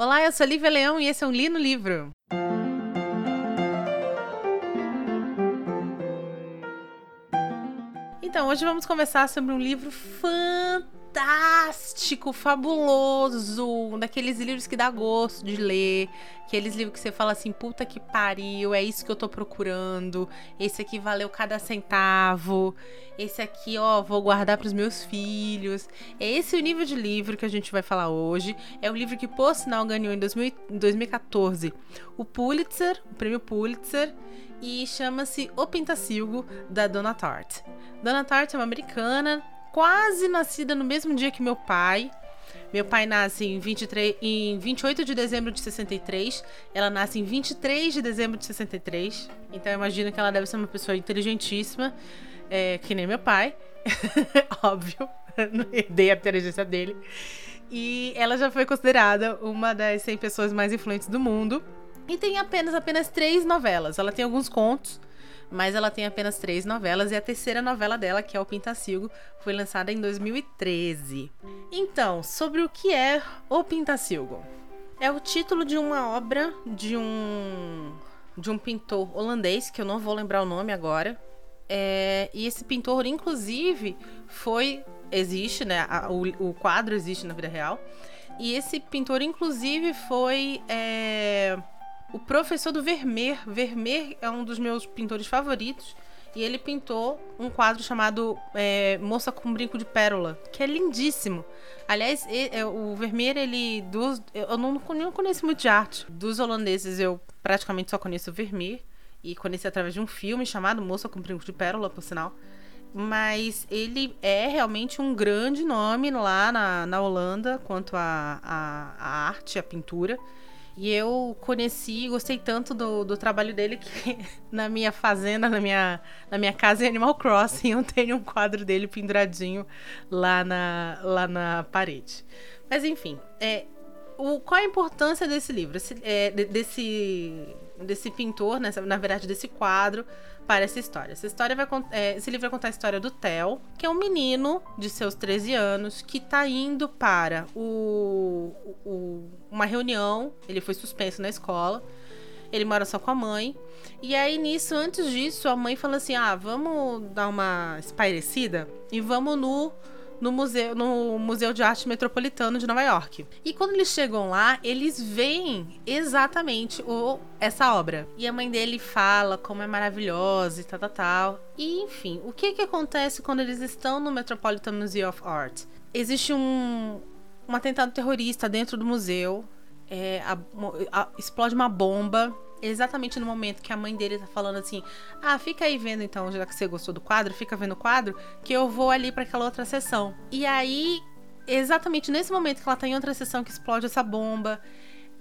Olá, eu sou Lívia Leão e esse é um Li no Livro. Então, hoje vamos conversar sobre um livro fantástico fantástico, fabuloso, um daqueles livros que dá gosto de ler, aqueles livros que você fala assim, puta que pariu, é isso que eu tô procurando, esse aqui valeu cada centavo, esse aqui, ó, vou guardar para os meus filhos. É esse o nível de livro que a gente vai falar hoje. É o livro que, por sinal, ganhou em 2000, 2014 o Pulitzer, o prêmio Pulitzer, e chama-se O Pintacilgo, da Donna Tartt. Donna Tartt é uma americana, quase nascida no mesmo dia que meu pai. Meu pai nasce em, 23, em 28 de dezembro de 63. Ela nasce em 23 de dezembro de 63. Então eu imagino que ela deve ser uma pessoa inteligentíssima, é, que nem meu pai. Óbvio. Herdei a inteligência dele. E ela já foi considerada uma das 100 pessoas mais influentes do mundo. E tem apenas, apenas três novelas. Ela tem alguns contos mas ela tem apenas três novelas e a terceira novela dela, que é o Pintacilgo, foi lançada em 2013. Então, sobre o que é o Pintacilgo? É o título de uma obra de um de um pintor holandês que eu não vou lembrar o nome agora. É, e esse pintor, inclusive, foi existe, né? A, o, o, quadro existe na vida real. E esse pintor, inclusive, foi é, o professor do Vermeer. Vermeer é um dos meus pintores favoritos. E ele pintou um quadro chamado é, Moça com Brinco de Pérola, que é lindíssimo. Aliás, é, o Vermeer, ele. Dos, eu não, não conheço muito de arte. Dos holandeses, eu praticamente só conheço o Vermeer. E conheci através de um filme chamado Moça com Brinco de Pérola, por sinal. Mas ele é realmente um grande nome lá na, na Holanda quanto à arte, a pintura. E eu conheci e gostei tanto do, do trabalho dele que na minha fazenda, na minha, na minha casa em Animal Crossing, eu tenho um quadro dele penduradinho lá na, lá na parede. Mas enfim, é, o, qual a importância desse livro? Esse, é, desse, desse pintor, né, na verdade, desse quadro para essa história. Essa história vai é, esse livro vai contar a história do Theo, que é um menino de seus 13 anos que está indo para o, o, uma reunião. Ele foi suspenso na escola. Ele mora só com a mãe. E aí, nisso, antes disso, a mãe fala assim: ah, vamos dar uma espairecida e vamos no no museu, no Museu de Arte Metropolitano de Nova York. E quando eles chegam lá, eles veem exatamente o, essa obra. E a mãe dele fala como é maravilhosa e tal, tal, tal. E enfim, o que que acontece quando eles estão no Metropolitan Museum of Art? Existe um, um atentado terrorista dentro do museu. É, a, a, explode uma bomba exatamente no momento que a mãe dele tá falando assim: "Ah, fica aí vendo então, já que você gostou do quadro, fica vendo o quadro, que eu vou ali para aquela outra sessão". E aí, exatamente nesse momento que ela tá em outra sessão que explode essa bomba,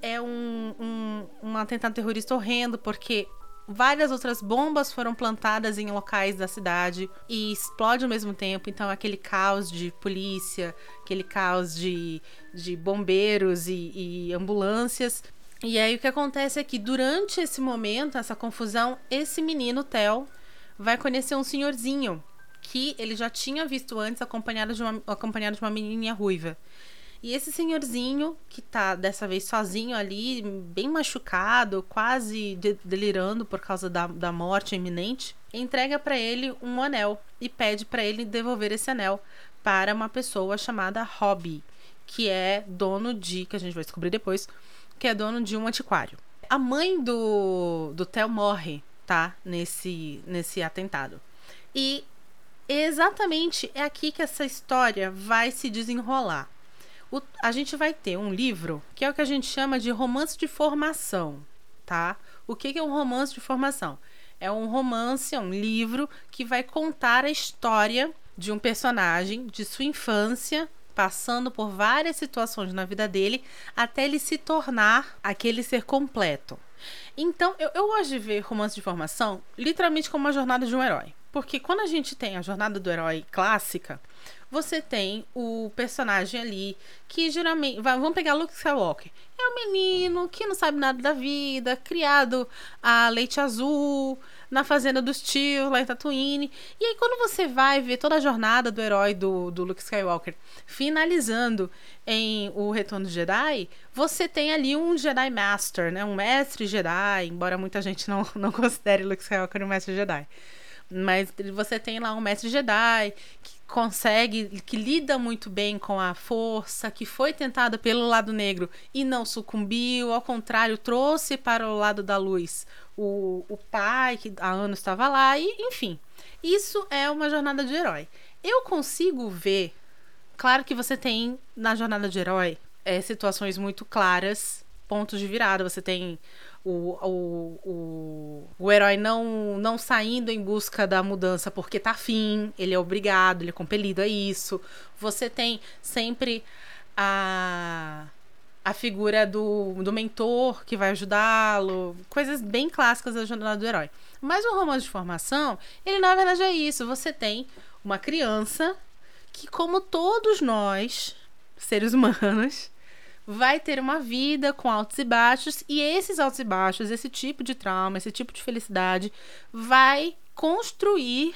é um, um, um atentado terrorista horrendo, porque várias outras bombas foram plantadas em locais da cidade e explode ao mesmo tempo. Então, aquele caos de polícia, aquele caos de, de bombeiros e, e ambulâncias. E aí o que acontece é que durante esse momento, essa confusão, esse menino, Theo, vai conhecer um senhorzinho que ele já tinha visto antes acompanhado de uma, acompanhado de uma menininha ruiva. E esse senhorzinho, que tá dessa vez sozinho ali, bem machucado, quase de delirando por causa da, da morte iminente, entrega para ele um anel e pede para ele devolver esse anel para uma pessoa chamada Hobby, que é dono de, que a gente vai descobrir depois, que é dono de um antiquário. A mãe do, do Theo morre, tá? Nesse, nesse atentado. E exatamente é aqui que essa história vai se desenrolar. O, a gente vai ter um livro que é o que a gente chama de romance de formação, tá? O que, que é um romance de formação? É um romance, é um livro que vai contar a história de um personagem, de sua infância, passando por várias situações na vida dele até ele se tornar aquele ser completo. Então, eu, eu gosto de ver romance de formação literalmente como uma jornada de um herói. Porque quando a gente tem a jornada do herói clássica, você tem o personagem ali que geralmente. Vamos pegar Luke Skywalker. É um menino que não sabe nada da vida, criado a leite azul, na fazenda dos tios, lá em Tatooine. E aí, quando você vai ver toda a jornada do herói do, do Luke Skywalker finalizando em O Retorno do Jedi, você tem ali um Jedi Master, né? Um mestre Jedi, embora muita gente não, não considere Luke Skywalker um mestre Jedi. Mas você tem lá um mestre Jedi que consegue, que lida muito bem com a força, que foi tentado pelo lado negro e não sucumbiu, ao contrário, trouxe para o lado da luz o, o pai, que há anos estava lá, e enfim. Isso é uma jornada de herói. Eu consigo ver, claro que você tem na jornada de herói é, situações muito claras, pontos de virada. Você tem o, o, o, o herói não, não saindo em busca da mudança porque tá afim, ele é obrigado, ele é compelido a isso. Você tem sempre a, a figura do, do mentor que vai ajudá-lo, coisas bem clássicas da jornada do herói. Mas o romance de formação, ele na verdade é isso. Você tem uma criança que, como todos nós, seres humanos, vai ter uma vida com altos e baixos, e esses altos e baixos, esse tipo de trauma, esse tipo de felicidade, vai construir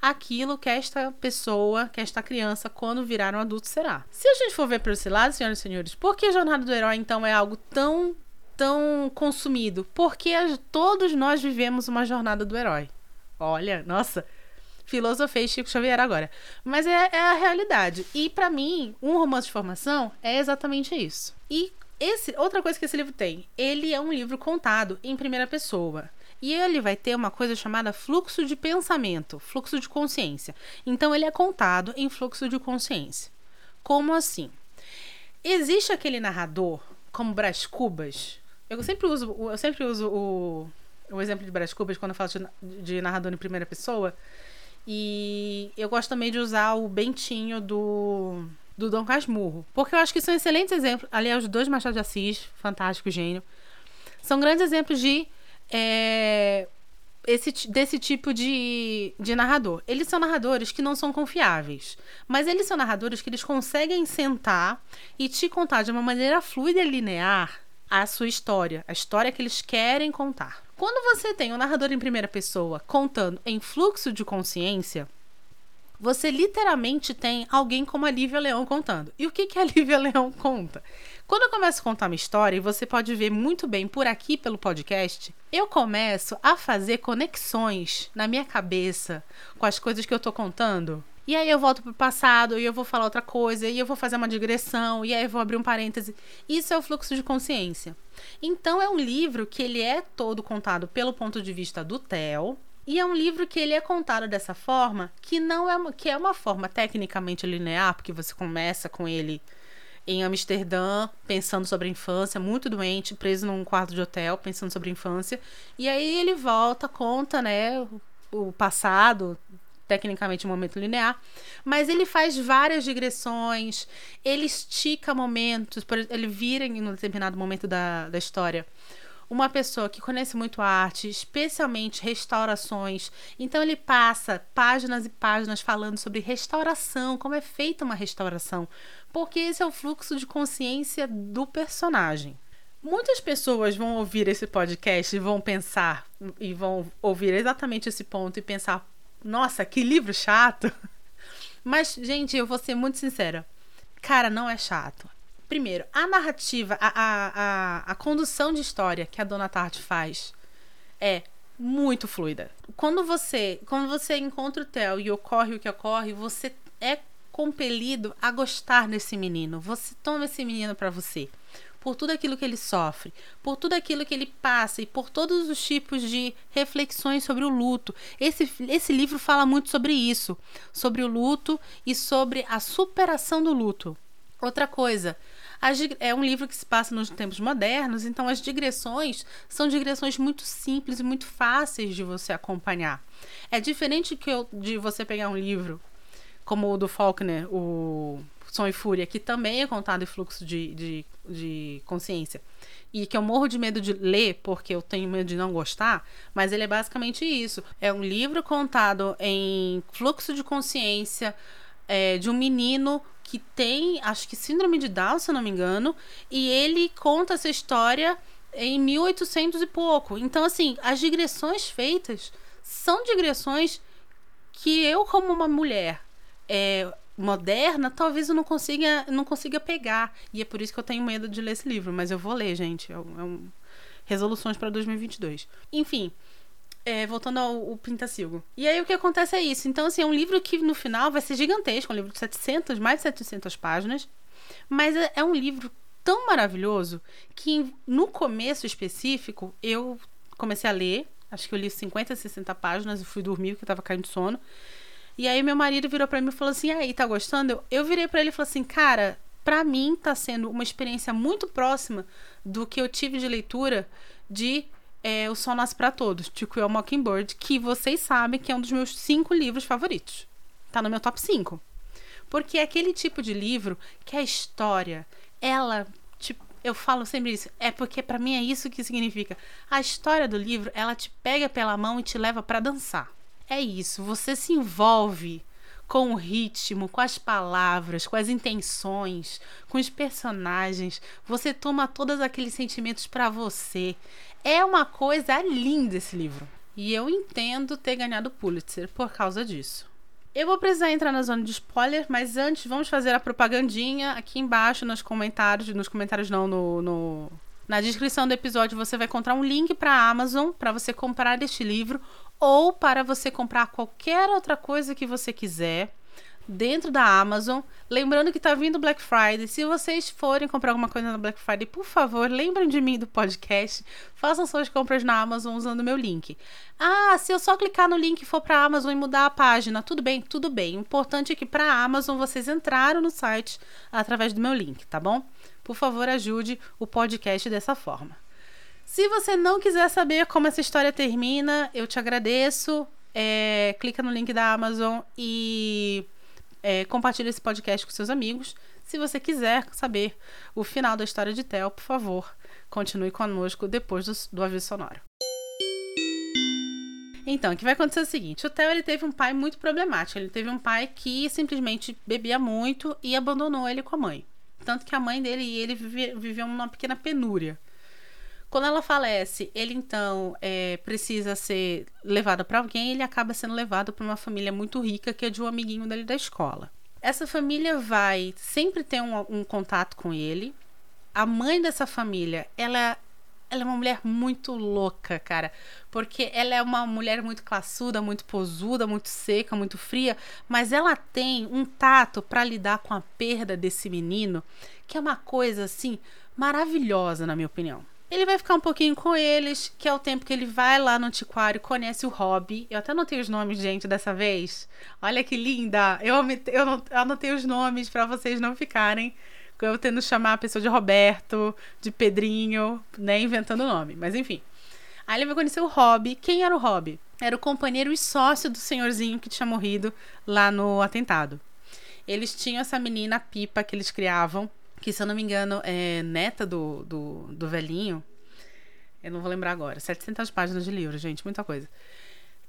aquilo que esta pessoa, que esta criança, quando virar um adulto, será. Se a gente for ver para esse lado, senhoras e senhores, por que a jornada do herói, então, é algo tão, tão consumido? Porque todos nós vivemos uma jornada do herói. Olha, nossa, filosofei Chico Xavier agora. Mas é, é a realidade. E para mim, um romance de formação é exatamente isso. E esse, outra coisa que esse livro tem, ele é um livro contado em primeira pessoa. E ele vai ter uma coisa chamada fluxo de pensamento, fluxo de consciência. Então ele é contado em fluxo de consciência. Como assim? Existe aquele narrador, como Brás Cubas. Eu sempre uso, eu sempre uso o, o exemplo de Brás Cubas quando eu falo de, de narrador em primeira pessoa e eu gosto também de usar o Bentinho do, do Dom Casmurro. Porque eu acho que são excelentes exemplos. Aliás, os dois Machado de Assis, fantástico, gênio. São grandes exemplos de. É, esse, desse tipo de, de narrador. Eles são narradores que não são confiáveis, mas eles são narradores que eles conseguem sentar e te contar de uma maneira fluida e linear a sua história, a história que eles querem contar. Quando você tem um narrador em primeira pessoa contando em fluxo de consciência, você literalmente tem alguém como a Lívia Leão contando. E o que, que a Lívia Leão conta? Quando eu começo a contar uma história, e você pode ver muito bem por aqui pelo podcast, eu começo a fazer conexões na minha cabeça com as coisas que eu tô contando. E aí eu volto pro passado e eu vou falar outra coisa, e eu vou fazer uma digressão, e aí eu vou abrir um parêntese. Isso é o fluxo de consciência. Então é um livro que ele é todo contado pelo ponto de vista do Theo, e é um livro que ele é contado dessa forma, que não é uma, que é uma forma tecnicamente linear, porque você começa com ele em Amsterdã, pensando sobre a infância, muito doente, preso num quarto de hotel, pensando sobre a infância. E aí ele volta, conta, né, o passado, tecnicamente um momento linear, mas ele faz várias digressões, ele estica momentos, ele vira em um determinado momento da, da história uma pessoa que conhece muito arte, especialmente restaurações. Então ele passa páginas e páginas falando sobre restauração, como é feita uma restauração, porque esse é o fluxo de consciência do personagem. Muitas pessoas vão ouvir esse podcast e vão pensar e vão ouvir exatamente esse ponto e pensar: nossa, que livro chato. Mas, gente, eu vou ser muito sincera. Cara, não é chato. Primeiro, a narrativa, a, a, a, a condução de história que a Dona Tarte faz é muito fluida. Quando você, quando você encontra o Theo e ocorre o que ocorre, você é compelido a gostar desse menino. Você toma esse menino para você por tudo aquilo que ele sofre, por tudo aquilo que ele passa e por todos os tipos de reflexões sobre o luto. Esse, esse livro fala muito sobre isso, sobre o luto e sobre a superação do luto. Outra coisa, é um livro que se passa nos tempos modernos, então as digressões são digressões muito simples e muito fáceis de você acompanhar. É diferente que eu, de você pegar um livro como o do Faulkner, o Som e Fúria, que também é contado em fluxo de, de, de consciência, e que eu morro de medo de ler porque eu tenho medo de não gostar, mas ele é basicamente isso. É um livro contado em fluxo de consciência é, de um menino que tem, acho que síndrome de Down, se eu não me engano, e ele conta essa história em 1800 e pouco. Então, assim, as digressões feitas são digressões que eu, como uma mulher é, moderna, talvez eu não consiga, não consiga pegar. E é por isso que eu tenho medo de ler esse livro, mas eu vou ler, gente. É um, é um... Resoluções para 2022. Enfim, é, voltando ao, ao Pintacilgo. E aí o que acontece é isso. Então, assim, é um livro que no final vai ser gigantesco, um livro de 700, mais de 700 páginas. Mas é, é um livro tão maravilhoso que no começo específico eu comecei a ler. Acho que eu li 50, 60 páginas e fui dormir porque eu tava caindo de sono. E aí meu marido virou para mim e falou assim: "Aí, tá gostando?" Eu, eu virei para ele e falei assim: "Cara, para mim tá sendo uma experiência muito próxima do que eu tive de leitura de é, O Sol Nasce para Todos, de Quill Mockingbird, que vocês sabem que é um dos meus cinco livros favoritos. Tá no meu top 5. Porque é aquele tipo de livro que a história, ela, tipo, eu falo sempre isso, é porque para mim é isso que significa. A história do livro, ela te pega pela mão e te leva para dançar. É isso, você se envolve com o ritmo, com as palavras, com as intenções, com os personagens. Você toma todos aqueles sentimentos para você. É uma coisa linda esse livro. E eu entendo ter ganhado Pulitzer por causa disso. Eu vou precisar entrar na zona de spoiler, mas antes vamos fazer a propagandinha aqui embaixo nos comentários, nos comentários não, no, no na descrição do episódio você vai encontrar um link para a Amazon para você comprar este livro ou para você comprar qualquer outra coisa que você quiser dentro da Amazon. Lembrando que tá vindo Black Friday. Se vocês forem comprar alguma coisa na Black Friday, por favor, lembrem de mim do podcast. Façam suas compras na Amazon usando meu link. Ah, se eu só clicar no link e for para Amazon e mudar a página, tudo bem? Tudo bem. O importante é que para Amazon vocês entraram no site através do meu link, tá bom? Por favor, ajude o podcast dessa forma. Se você não quiser saber como essa história termina, eu te agradeço. É, clica no link da Amazon e é, compartilha esse podcast com seus amigos. Se você quiser saber o final da história de Theo, por favor, continue conosco depois do, do aviso sonoro. Então, o que vai acontecer é o seguinte: o Theo ele teve um pai muito problemático. Ele teve um pai que simplesmente bebia muito e abandonou ele com a mãe. Tanto que a mãe dele e ele viviam uma pequena penúria. Quando ela falece, ele então é, precisa ser levado para alguém, ele acaba sendo levado para uma família muito rica, que é de um amiguinho dele da escola. Essa família vai sempre ter um, um contato com ele. A mãe dessa família, ela, ela é uma mulher muito louca, cara. Porque ela é uma mulher muito classuda, muito posuda, muito seca, muito fria. Mas ela tem um tato para lidar com a perda desse menino, que é uma coisa assim maravilhosa, na minha opinião. Ele vai ficar um pouquinho com eles, que é o tempo que ele vai lá no antiquário, conhece o hobby. Eu até anotei os nomes, gente, dessa vez. Olha que linda! Eu, eu anotei os nomes para vocês não ficarem eu tendo chamar a pessoa de Roberto, de Pedrinho, né? Inventando nome. Mas enfim. Aí ele vai conhecer o Hobby. Quem era o Hobby? Era o companheiro e sócio do senhorzinho que tinha morrido lá no atentado. Eles tinham essa menina Pipa que eles criavam que se eu não me engano é neta do, do, do velhinho. Eu não vou lembrar agora. 700 páginas de livro, gente, muita coisa.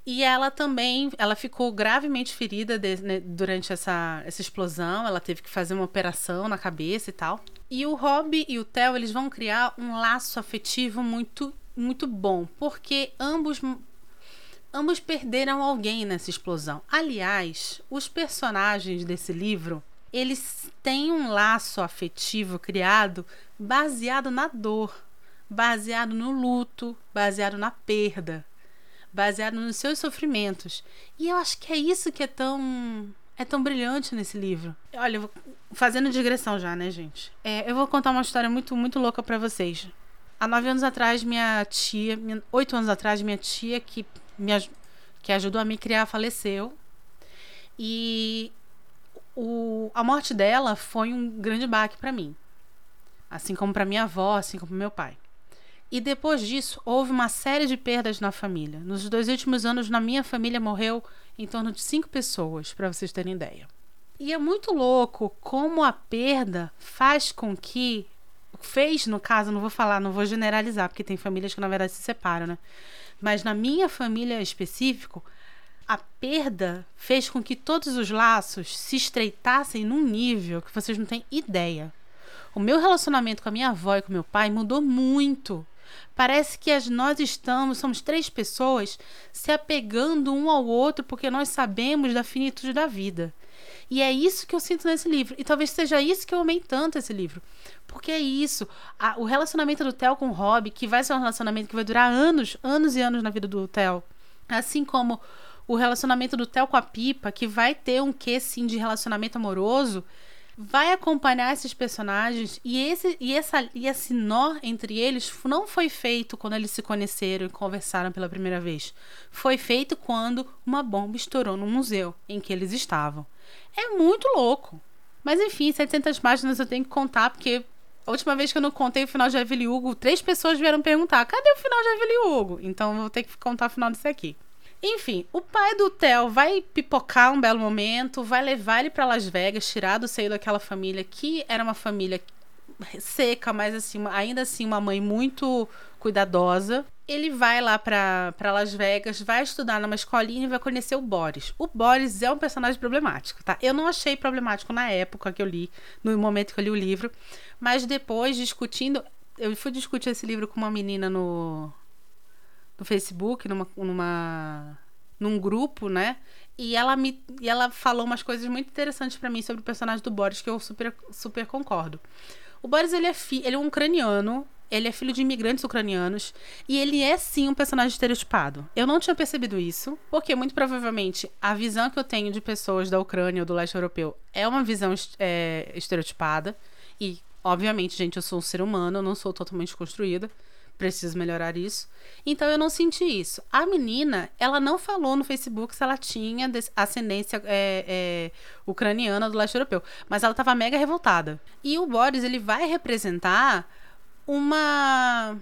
E ela também, ela ficou gravemente ferida de, né, durante essa, essa explosão. Ela teve que fazer uma operação na cabeça e tal. E o Rob e o Theo, eles vão criar um laço afetivo muito, muito bom, porque ambos ambos perderam alguém nessa explosão. Aliás, os personagens desse livro eles têm um laço afetivo criado baseado na dor, baseado no luto, baseado na perda, baseado nos seus sofrimentos. E eu acho que é isso que é tão é tão brilhante nesse livro. Olha, fazendo digressão já, né, gente? É, eu vou contar uma história muito muito louca para vocês. Há nove anos atrás, minha tia, oito anos atrás, minha tia que me que ajudou a me criar faleceu. E o, a morte dela foi um grande baque para mim. Assim como para minha avó, assim como para meu pai. E depois disso, houve uma série de perdas na família. Nos dois últimos anos, na minha família, morreu em torno de cinco pessoas, para vocês terem ideia. E é muito louco como a perda faz com que. Fez, no caso, não vou falar, não vou generalizar, porque tem famílias que na verdade se separam, né? Mas na minha família específico, A perda fez com que todos os laços se estreitassem num nível que vocês não têm ideia. O meu relacionamento com a minha avó e com meu pai mudou muito. Parece que as, nós estamos, somos três pessoas se apegando um ao outro porque nós sabemos da finitude da vida. E é isso que eu sinto nesse livro. E talvez seja isso que eu amei tanto esse livro. Porque é isso. A, o relacionamento do Theo com o Rob, que vai ser um relacionamento que vai durar anos, anos e anos na vida do Theo. Assim como o relacionamento do Theo com a Pipa, que vai ter um quê, sim, de relacionamento amoroso, vai acompanhar esses personagens e esse, e, essa, e esse nó entre eles não foi feito quando eles se conheceram e conversaram pela primeira vez. Foi feito quando uma bomba estourou no museu em que eles estavam. É muito louco. Mas enfim, 700 páginas eu tenho que contar, porque a última vez que eu não contei o final de Evelyn Hugo, três pessoas vieram perguntar: cadê o final de Evelyn Hugo? Então eu vou ter que contar o final disso aqui. Enfim, o pai do Theo vai pipocar um belo momento, vai levar ele para Las Vegas, tirar do seio daquela família que era uma família seca, mas assim, ainda assim uma mãe muito cuidadosa. Ele vai lá para Las Vegas, vai estudar numa escolinha e vai conhecer o Boris. O Boris é um personagem problemático, tá? Eu não achei problemático na época que eu li, no momento que eu li o livro, mas depois discutindo, eu fui discutir esse livro com uma menina no no Facebook, numa, numa num grupo, né? E ela me e ela falou umas coisas muito interessantes para mim sobre o personagem do Boris que eu super super concordo. O Boris ele é fi, ele é um ucraniano, ele é filho de imigrantes ucranianos e ele é sim um personagem estereotipado. Eu não tinha percebido isso, porque muito provavelmente a visão que eu tenho de pessoas da Ucrânia ou do leste europeu é uma visão é, estereotipada e obviamente, gente, eu sou um ser humano, eu não sou totalmente construída preciso melhorar isso. Então eu não senti isso. A menina, ela não falou no Facebook se ela tinha ascendência é, é, ucraniana do leste europeu, mas ela estava mega revoltada. E o Boris, ele vai representar uma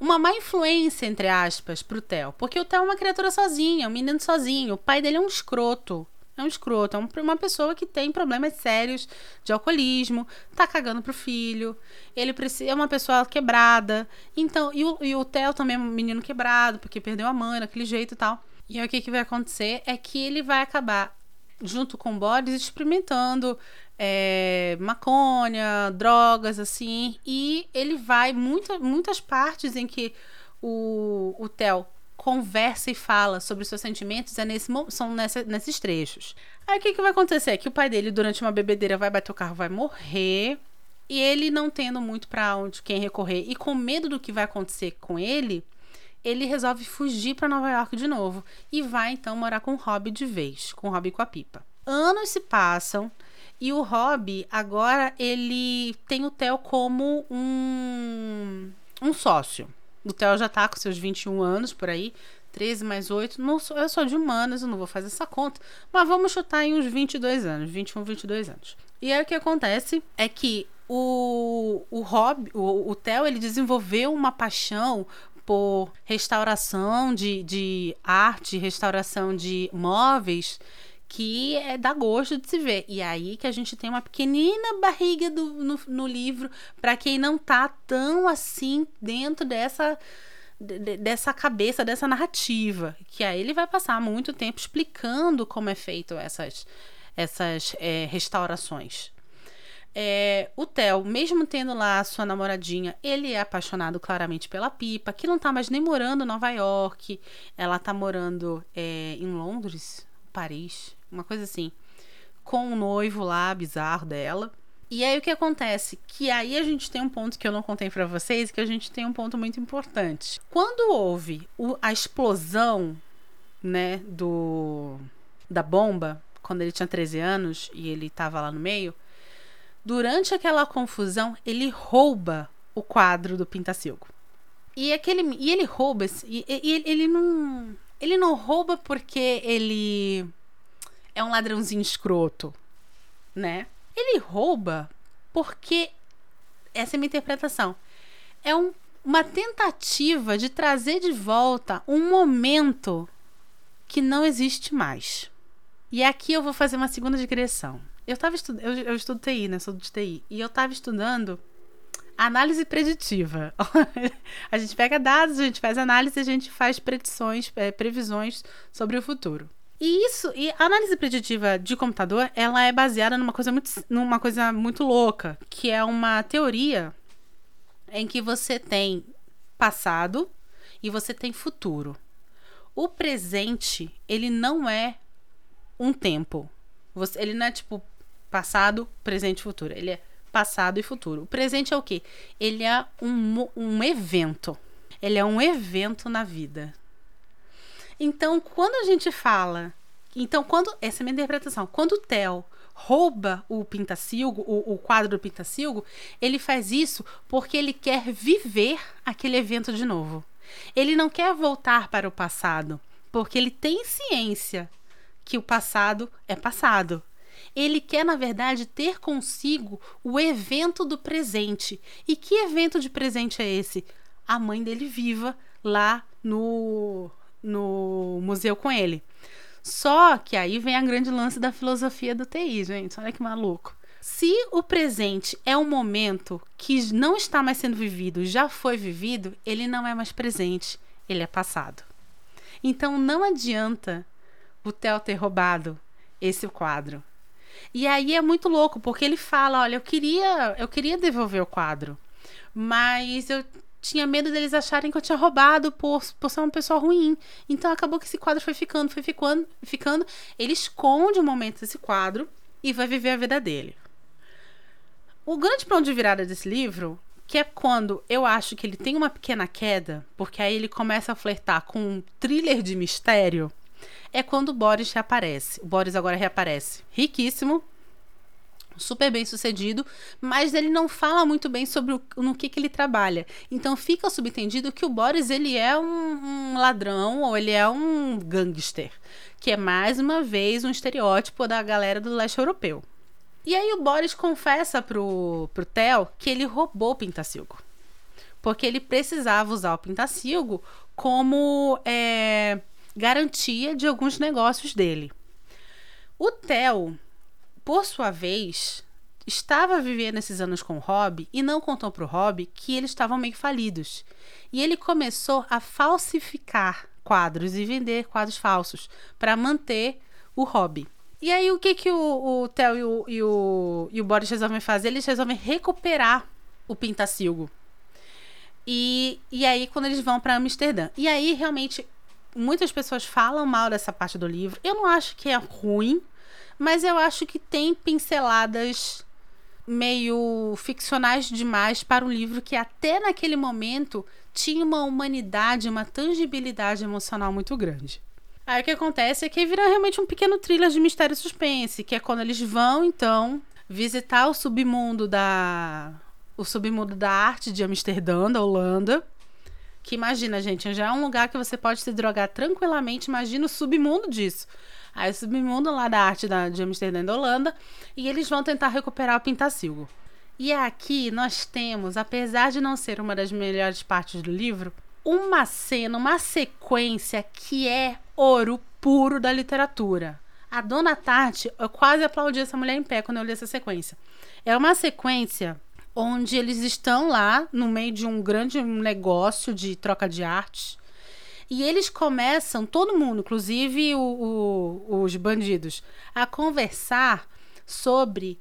uma má influência, entre aspas, pro Theo. Porque o Theo é uma criatura sozinha, um menino sozinho. O pai dele é um escroto é um escroto, é uma pessoa que tem problemas sérios de alcoolismo, tá cagando pro filho, ele é uma pessoa quebrada. Então, e o, e o Theo também é um menino quebrado, porque perdeu a mãe daquele jeito e tal. E aí o que, que vai acontecer é que ele vai acabar, junto com o Boris, experimentando é, maconha, drogas, assim, e ele vai muita, muitas partes em que o, o Theo conversa e fala sobre seus sentimentos é nesse, são nessa, nesses trechos. Aí o que, que vai acontecer? É que o pai dele, durante uma bebedeira, vai bater o carro, vai morrer. E ele não tendo muito para onde quem recorrer e com medo do que vai acontecer com ele, ele resolve fugir para Nova York de novo e vai então morar com o Rob de vez, com o Rob com a pipa. Anos se passam e o Rob agora ele tem o Theo como um um sócio. O Theo já tá com seus 21 anos por aí. 13 mais 8. Não sou, eu sou de humanas, eu não vou fazer essa conta. Mas vamos chutar em uns 22 anos. 21, 22 anos. E aí o que acontece é que o, o Rob, o, o Theo, ele desenvolveu uma paixão por restauração de, de arte, restauração de móveis que é dá gosto de se ver. E aí que a gente tem uma pequenina barriga do, no, no livro para quem não tá tão assim dentro dessa dessa cabeça, dessa narrativa, que aí ele vai passar muito tempo explicando como é feito essas essas é, restaurações. É, o Theo, mesmo tendo lá a sua namoradinha, ele é apaixonado claramente pela Pipa, que não tá mais nem morando em Nova York, ela tá morando é, em Londres, Paris, uma coisa assim, com o noivo lá bizarro dela. E aí o que acontece? Que aí a gente tem um ponto que eu não contei para vocês, que a gente tem um ponto muito importante. Quando houve o, a explosão, né, do da bomba, quando ele tinha 13 anos e ele tava lá no meio, durante aquela confusão, ele rouba o quadro do Pintacilgo. E aquele e ele rouba e, e ele não ele não rouba porque ele é um ladrãozinho escroto, né? Ele rouba porque essa é minha interpretação. É um, uma tentativa de trazer de volta um momento que não existe mais. E aqui eu vou fazer uma segunda digressão. Eu tava estudando, eu, eu estudo TI, né? Sou de TI. E eu tava estudando análise preditiva. a gente pega dados, a gente faz análise, a gente faz predições, é, previsões sobre o futuro. E isso, e a análise preditiva de computador, ela é baseada numa coisa muito, numa coisa muito louca, que é uma teoria em que você tem passado e você tem futuro. O presente, ele não é um tempo. Você, ele não é tipo passado, presente e futuro. Ele é passado e futuro. O presente é o quê? Ele é um, um evento. Ele é um evento na vida. Então, quando a gente fala. Então, quando. Essa é a minha interpretação. Quando o Theo rouba o Pintacilgo, o, o quadro do Pintacilgo, ele faz isso porque ele quer viver aquele evento de novo. Ele não quer voltar para o passado, porque ele tem ciência que o passado é passado. Ele quer, na verdade, ter consigo o evento do presente. E que evento de presente é esse? A mãe dele viva lá no, no museu com ele. Só que aí vem a grande lance da filosofia do TI, gente. Olha que maluco. Se o presente é um momento que não está mais sendo vivido, já foi vivido, ele não é mais presente, ele é passado. Então não adianta o Theo ter roubado esse quadro. E aí é muito louco, porque ele fala, olha, eu queria, eu queria devolver o quadro, mas eu tinha medo deles acharem que eu tinha roubado por, por ser uma pessoa ruim. Então acabou que esse quadro foi ficando, foi ficando, ficando. Ele esconde um momento desse quadro e vai viver a vida dele. O grande ponto de virada desse livro, que é quando eu acho que ele tem uma pequena queda, porque aí ele começa a flertar com um thriller de mistério, é quando o Boris reaparece. O Boris agora reaparece riquíssimo, super bem sucedido, mas ele não fala muito bem sobre o, no que, que ele trabalha. Então fica subentendido que o Boris ele é um, um ladrão ou ele é um gangster, que é mais uma vez um estereótipo da galera do leste europeu. E aí o Boris confessa pro, pro Theo que ele roubou o Pintacilgo. Porque ele precisava usar o Pintacilgo como é, garantia de alguns negócios dele. O Theo por sua vez, estava vivendo esses anos com o Rob e não contou para o Rob que eles estavam meio falidos. E ele começou a falsificar quadros e vender quadros falsos para manter o hobby. E aí, o que, que o, o Theo e o, e, o, e o Boris resolvem fazer? Eles resolvem recuperar o Pintacilgo. E, e aí, quando eles vão para Amsterdã. E aí, realmente, muitas pessoas falam mal dessa parte do livro. Eu não acho que é ruim, mas eu acho que tem pinceladas meio ficcionais demais para um livro que até naquele momento tinha uma humanidade, uma tangibilidade emocional muito grande. Aí o que acontece é que vira realmente um pequeno thriller de mistério e suspense, que é quando eles vão então visitar o submundo da o submundo da arte de Amsterdã, da Holanda. Que imagina, gente, já é um lugar que você pode se drogar tranquilamente, imagina o submundo disso. Aí o submundo lá da arte da, de Amsterdã da Holanda e eles vão tentar recuperar o Pintacilgo. E aqui nós temos, apesar de não ser uma das melhores partes do livro, uma cena, uma sequência que é ouro puro da literatura. A Dona Tati, eu quase aplaudi essa mulher em pé quando eu li essa sequência. É uma sequência onde eles estão lá no meio de um grande negócio de troca de artes e eles começam, todo mundo, inclusive o, o, os bandidos, a conversar sobre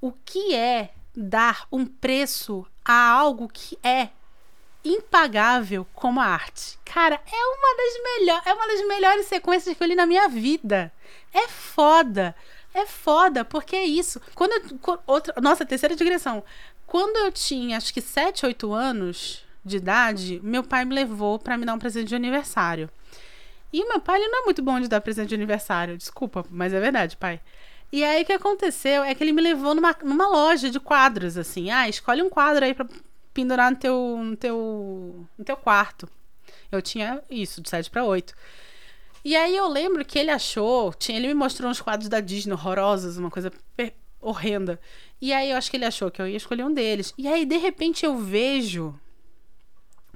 o que é dar um preço a algo que é impagável como a arte. Cara, é uma das melhores, é uma das melhores sequências que eu li na minha vida. É foda. É foda, porque é isso. Quando eu, outra, nossa, terceira digressão. Quando eu tinha acho que 7, 8 anos, de idade, meu pai me levou para me dar um presente de aniversário. E meu pai ele não é muito bom de dar presente de aniversário, desculpa, mas é verdade, pai. E aí o que aconteceu é que ele me levou numa, numa loja de quadros, assim. Ah, escolhe um quadro aí pra pendurar no teu, no teu, no teu quarto. Eu tinha isso, de 7 para 8. E aí eu lembro que ele achou, tinha, ele me mostrou uns quadros da Disney horrorosos, uma coisa horrenda. E aí eu acho que ele achou que eu ia escolher um deles. E aí de repente eu vejo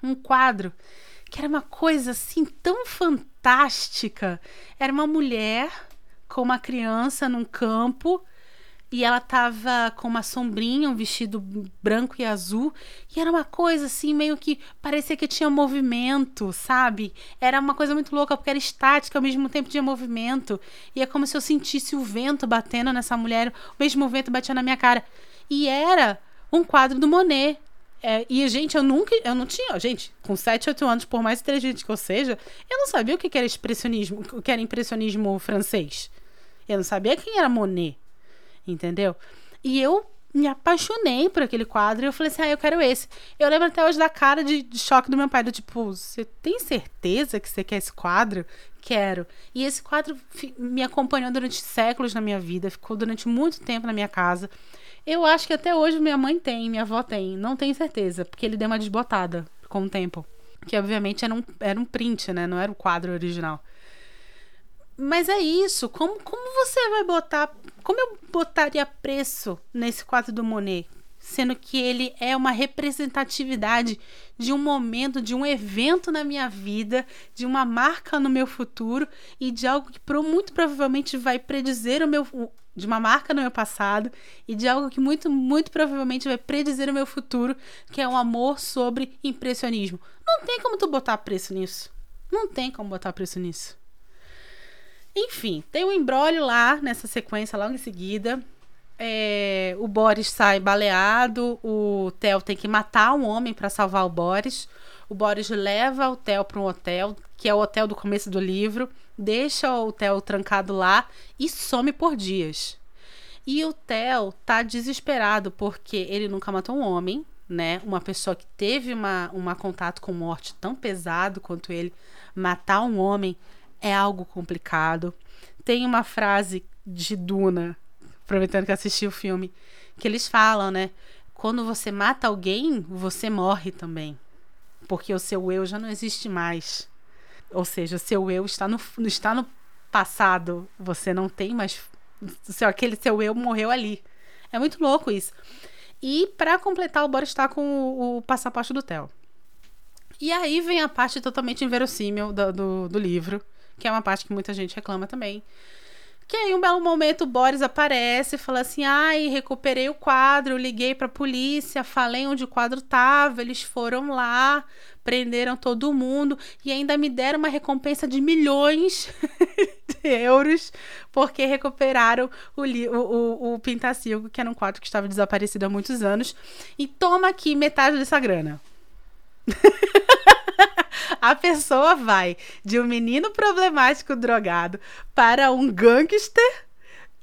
um quadro que era uma coisa assim tão fantástica. Era uma mulher com uma criança num campo e ela tava com uma sombrinha, um vestido branco e azul, e era uma coisa assim, meio que parecia que tinha movimento, sabe? Era uma coisa muito louca, porque era estática, ao mesmo tempo tinha movimento, e é como se eu sentisse o vento batendo nessa mulher, o mesmo vento batia na minha cara. E era um quadro do Monet. É, e, gente, eu nunca. Eu não tinha. Gente, com 7, 8 anos, por mais inteligente que eu seja, eu não sabia o que era expressionismo, o que era impressionismo francês. Eu não sabia quem era Monet. Entendeu? E eu me apaixonei por aquele quadro e eu falei assim: ah, eu quero esse. Eu lembro até hoje da cara de, de choque do meu pai, do tipo, você tem certeza que você quer esse quadro? Quero. E esse quadro me acompanhou durante séculos na minha vida, ficou durante muito tempo na minha casa. Eu acho que até hoje minha mãe tem, minha avó tem. Não tenho certeza, porque ele deu uma desbotada com o tempo. Que obviamente era um, era um print, né? Não era o quadro original. Mas é isso. Como, como você vai botar. Como eu botaria preço nesse quadro do Monet? Sendo que ele é uma representatividade de um momento, de um evento na minha vida, de uma marca no meu futuro e de algo que muito provavelmente vai predizer o meu, de uma marca no meu passado e de algo que muito, muito provavelmente vai predizer o meu futuro, que é um amor sobre impressionismo. Não tem como tu botar preço nisso. Não tem como botar preço nisso. Enfim, tem um embrólio lá nessa sequência logo em seguida. É, o Boris sai baleado, o Theo tem que matar um homem para salvar o Boris. O Boris leva o Theo para um hotel, que é o hotel do começo do livro deixa o Theo trancado lá e some por dias. E o Theo tá desesperado porque ele nunca matou um homem, né? Uma pessoa que teve uma, uma contato com morte tão pesado quanto ele. Matar um homem é algo complicado. Tem uma frase de Duna, aproveitando que assisti o filme, que eles falam, né? Quando você mata alguém, você morre também. Porque o seu eu já não existe mais. Ou seja, seu eu está no, está no passado. Você não tem mais. Seu, aquele seu eu morreu ali. É muito louco isso. E para completar, o Boris está com o, o, passaporte do Theo. E aí vem a parte totalmente inverossímil do, do, do livro, que é uma parte que muita gente reclama também. Que aí, um belo momento, o Boris aparece e fala assim: ai, recuperei o quadro, liguei pra polícia, falei onde o quadro tava, eles foram lá, prenderam todo mundo e ainda me deram uma recompensa de milhões de euros porque recuperaram o, o, o, o Pintacilgo, que era um quadro que estava desaparecido há muitos anos. E toma aqui metade dessa grana. a pessoa vai de um menino problemático drogado para um gangster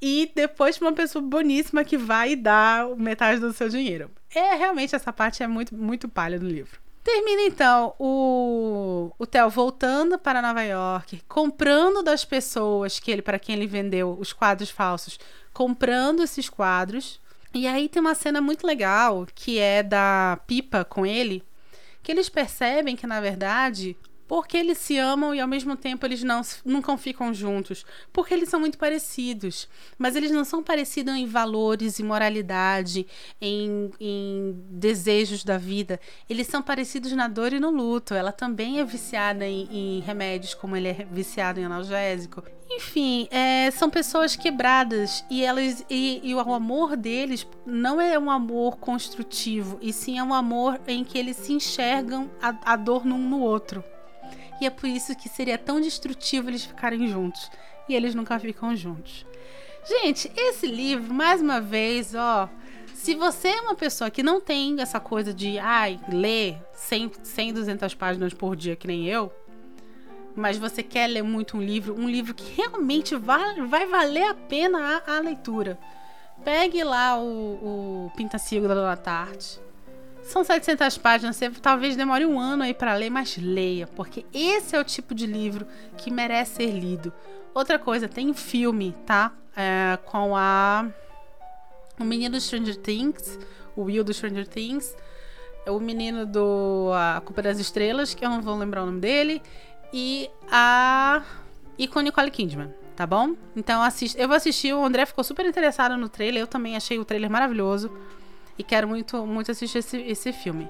e depois uma pessoa boníssima que vai dar metade do seu dinheiro. É realmente essa parte é muito muito palha do livro. Termina então o, o Theo voltando para Nova York, comprando das pessoas que ele para quem ele vendeu os quadros falsos, comprando esses quadros. E aí tem uma cena muito legal que é da Pipa com ele, que eles percebem que, na verdade, porque eles se amam e ao mesmo tempo eles não nunca ficam juntos, porque eles são muito parecidos, mas eles não são parecidos em valores e moralidade, em, em desejos da vida. Eles são parecidos na dor e no luto. Ela também é viciada em, em remédios, como ele é viciado em analgésico. Enfim, é, são pessoas quebradas e elas e, e, o amor deles não é um amor construtivo, e sim é um amor em que eles se enxergam a, a dor num no outro. E é por isso que seria tão destrutivo eles ficarem juntos. E eles nunca ficam juntos. Gente, esse livro, mais uma vez, ó. Se você é uma pessoa que não tem essa coisa de, ai, ler 100, 100 200 páginas por dia, que nem eu, mas você quer ler muito um livro, um livro que realmente vai, vai valer a pena a, a leitura. Pegue lá o, o Pintacilgo da Dona Tarte são 700 páginas, você talvez demore um ano aí para ler, mas leia, porque esse é o tipo de livro que merece ser lido. Outra coisa, tem filme, tá? É, com a o menino do Stranger Things, o Will do Stranger Things, o menino do A Culpa das Estrelas, que eu não vou lembrar o nome dele, e a e com Nicole Kidman, tá bom? Então assiste, eu vou assistir, o André ficou super interessado no trailer, eu também achei o trailer maravilhoso. E quero muito, muito assistir esse, esse filme.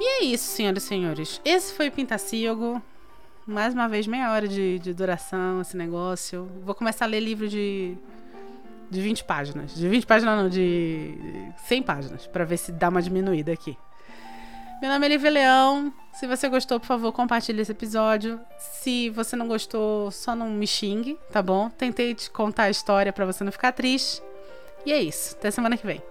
E é isso, senhoras e senhores. Esse foi Pintacíogo. Mais uma vez, meia hora de, de duração esse negócio. Vou começar a ler livro de, de 20 páginas. De 20 páginas não, de 100 páginas, para ver se dá uma diminuída aqui. Meu nome é Lívia Leão. Se você gostou, por favor, compartilhe esse episódio. Se você não gostou, só não me xingue, tá bom? Tentei te contar a história para você não ficar triste. E é isso. Até semana que vem.